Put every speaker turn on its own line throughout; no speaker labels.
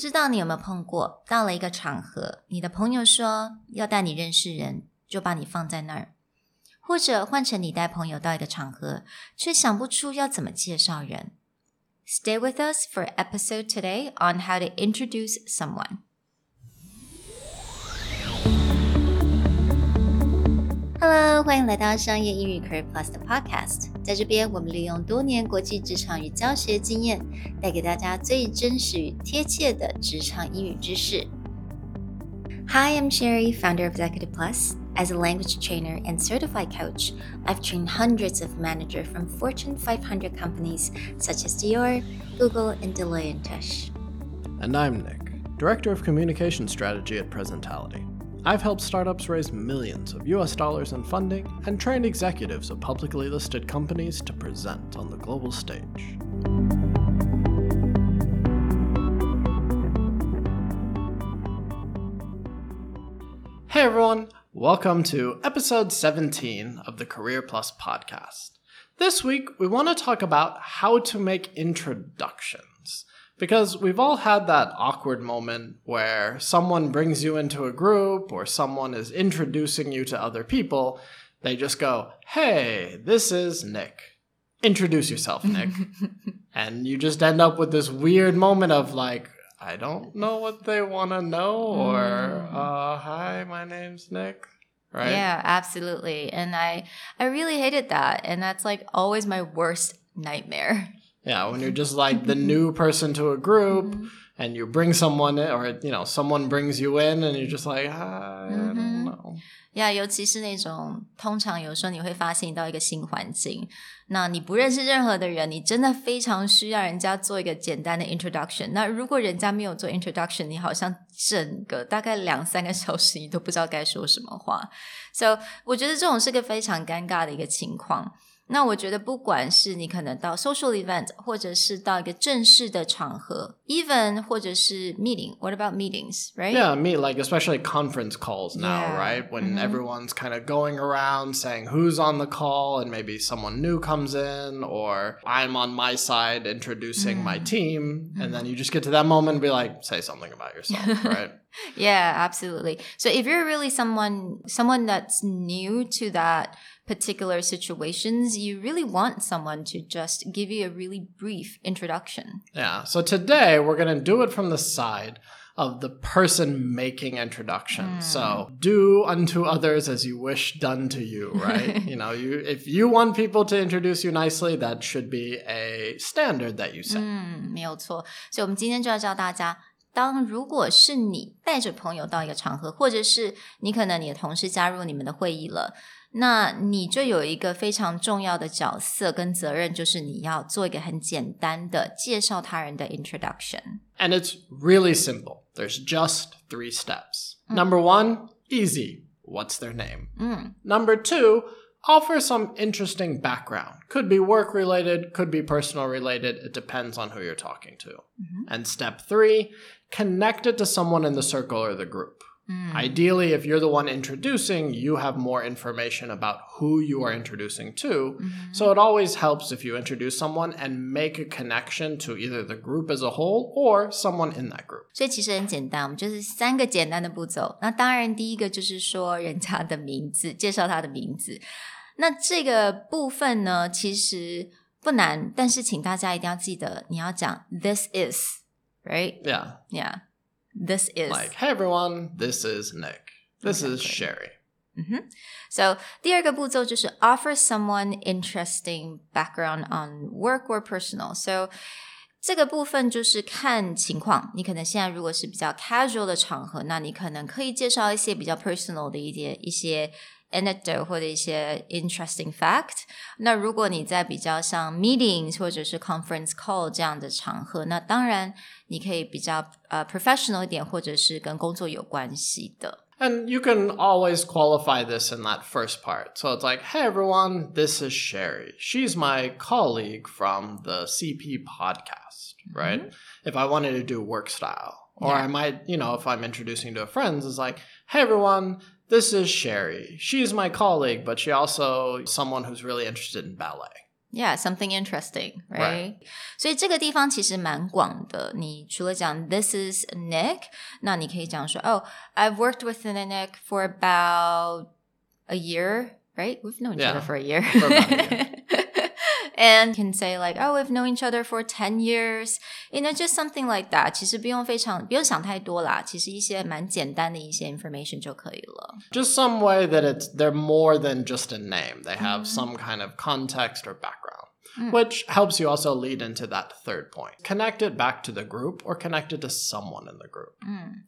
不知道你有没有碰过，到了一个场合，你的朋友说要带你认识人，就把你放在那儿；或者换成你带朋友到一个场合，却想不出要怎么介绍人。Stay with us for episode today on how to introduce someone. Hello，欢迎来到商业英语 Career Plus 的 Podcast。 在这边，我们利用多年国际职场与教学经验，带给大家最真实与贴切的职场英语知识。Hi, I'm Sherry, founder of Executive Plus. As a language trainer and certified coach, I've trained hundreds of managers from Fortune 500 companies such as Dior, Google, and Deloitte & Touche.
And I'm Nick, Director of Communication Strategy at Presentality. I've helped startups raise millions of US dollars in funding and trained executives of publicly listed companies to present on the global stage. Hey everyone, welcome to episode 17 of the Career Plus podcast. This week, we want to talk about how to make introductions. Because we've all had that awkward moment where someone brings you into a group or someone is introducing you to other people. They just go, Hey, this is Nick. Introduce yourself, Nick. and you just end up with this weird moment of like, I don't know what they want to know, or,
Mm.
uh, hi, my name's Nick. Right?
Yeah, absolutely. And I I really hated that. And that's like always my worst nightmare.
Yeah, when you're just like the new person to a group
Mm-hmm.
and you bring someone in, or, you know, someone brings you in and you're just like, hi, I
Mhm.
don't know.
呀、尤其是那种通常有时候你会发现你到一个新环境，那你不认识任何的人，你真的非常需要人家做一个简单的 introduction。那如果人家没有做 introduction，你好像整个大概两三个小时你都不知道该说什么话。So 我觉得这种是个非常尴尬的一个情况。 那我觉得，不管是你可能到 social event，或者是到一个正式的场合，even 或者是 meeting，what about meetings，right？
Yeah, me like especially conference calls now,
Yeah.
right? When
Mhm.
everyone's kind of going around saying who's on the call and maybe someone new comes in or I'm on my side introducing my
Mm.
team and then you just get to that moment and be like say something about yourself, right?
Yeah, absolutely. So if you're really someone someone that's new to that particular situations, you really want someone to just give you a really brief introduction.
Yeah. So today we're going to do it from the side of the person making introductions. So do unto others as you wish done to you, right? you know, you if you want people to introduce you nicely, that should be a standard that you set.
嗯，没有错。所以我们今天就要教大家。 当如果是你带着朋友到一个场合，或者是你可能你的同事加入你们的会议了，那你就有一个非常重要的角色跟责任，就是你要做一个很简单的介绍他人的 introduction。
And it's really simple. There's just three steps. Number one, easy. What's their name?
嗯
Number two, offer some interesting background. Could be work related, could be personal related. It depends on who you're talking to. Mm-hmm. And step three, connect it to someone in the circle or the group.
嗯
Ideally, if you're the one introducing, you have more information about who you are introducing to. So it always helps if you introduce someone and make a connection to either the group as a whole or someone in that group.
所以其实很简单，我们就是三个简单的步骤。那当然，第一个就是说人家的名字，介绍他的名字。那这个部分呢，其实不难，但是请大家一定要记得，你要讲 this is，right？Yeah，this
Yeah.
is。
Like, hey everyone, this is Nick. This is
Exactly.
Sherry.
So 第二个步骤就是 offer someone interesting background on work or personal. So 这个部分就是看情况，你可能现在如果是比较 casual 的场合，那你可能可以介绍一些比较 personal 的一些一些 anecdote 或者一些 interesting fact。那如果你在比较像 meetings 或者是 conference call 这样的场合，那当然你可以比较呃 professional 一点，或者是跟工作有关系的。
And you can always qualify this in that first part. So it's like, hey everyone, this is Sherry. She's my colleague from the CP podcast, right? If I wanted to do work style. Or
Yeah.
I might, you know, if I'm introducing to friends, it's like, hey everyone, this is Sherry. She's my colleague, but she also someone who's really interested in ballet.
Yeah, something interesting, right?
Right.
所以这个地方其实蛮广的。你除了讲 This is Nick，那你可以讲说 Oh, I've worked with Nick for about a year, right? We've known each
Yeah,
other for a year.
for about a
and can say like, oh, we've known each other for 10 years. You know, just something like that. 其实不用非常不用想太多啦。其实一些蛮简单的一些 information 就可以了。
Just some way that it's they're more than just a name. They have some kind of context or background. Which helps you also lead into that third point. Connect it back to the group or connect it to someone in the group.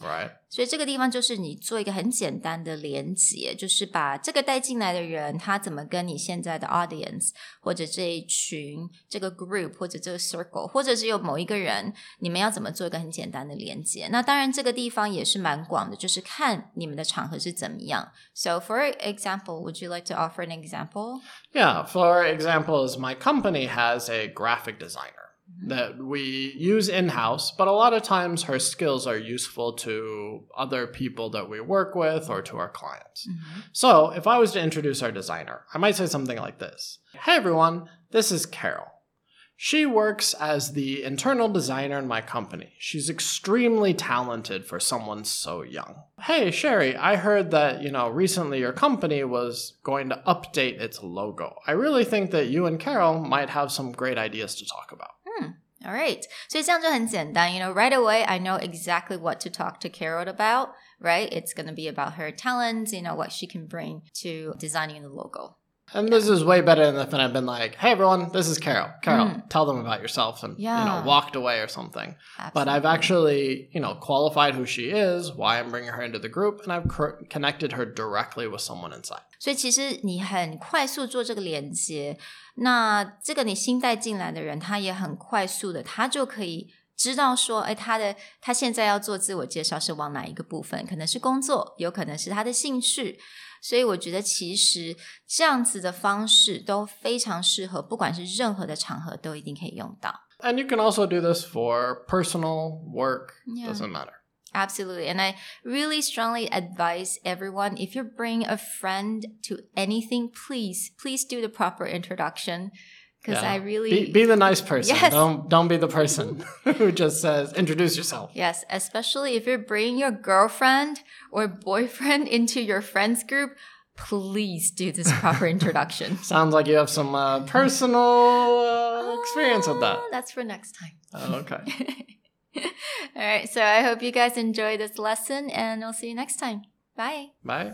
Right?
所以这个地方就是你做一个很简单的连接，就是把这个带进来的人，他怎么跟你现在的 audience 或者这一群这个 group 或者这个 circle，或者是有某一个人，你们要怎么做一个很简单的连接？那当然这个地方也是蛮广的，就是看你们的场合是怎么样。So for example, would you like to offer an example?
Yeah, for example, is my company has a graphic designer mm-hmm. that we use in house, but a lot of times her skills are useful to other people that we work with or to our clients. Mm-hmm. So if I was to introduce our designer, I might say something like this Hey everyone, this is Carol. She works as the internal designer in my company. She's extremely talented for someone so young. Hey, Sherry, I heard that, you know, recently your company was going to update its logo. I really think that you and Carol might have some great ideas to talk about.
All right，所以这样就很简单。You know, right away I know exactly what to talk to Carol about. Right, it's going to be about her talents. You know what she can bring to designing the logo.
And this is way better than if I'd been like, hey everyone, this is Carol. Carol, tell them about yourself and, you
Yeah.
know, walked away or something. But I've
Absolutely.
actually, you know, qualified who she is, why I'm bringing her into the group, and I've cor- connected her directly with someone inside.
所以其实你很快速做这个连接，那这个你新带进来的人，他也很快速的，他就可以 知道说，哎，他的他现在要做自我介绍是往哪一个部分？可能是工作，有可能是他的兴趣。所以我觉得其实这样子的方式都非常适合，不管是任何的场合都一定可以用到。
And you can also do this for personal work,
Yeah.
doesn't matter.
Absolutely. And I really strongly advise everyone if you bring a friend to anything, please, please do the proper introduction. Because
Yeah.
I really.
Be, be the nice person.
Yes.
Don't don't be the person who just says introduce yourself.
yes, especially if you're bringing your girlfriend or boyfriend into your friends group, please do this proper introduction.
Sounds like you have some uh, personal uh, experience with that.
Ah, That's for next time.
Oh, okay.
All right. So I hope you guys enjoy this lesson and I'll see you next time. Bye.
Bye.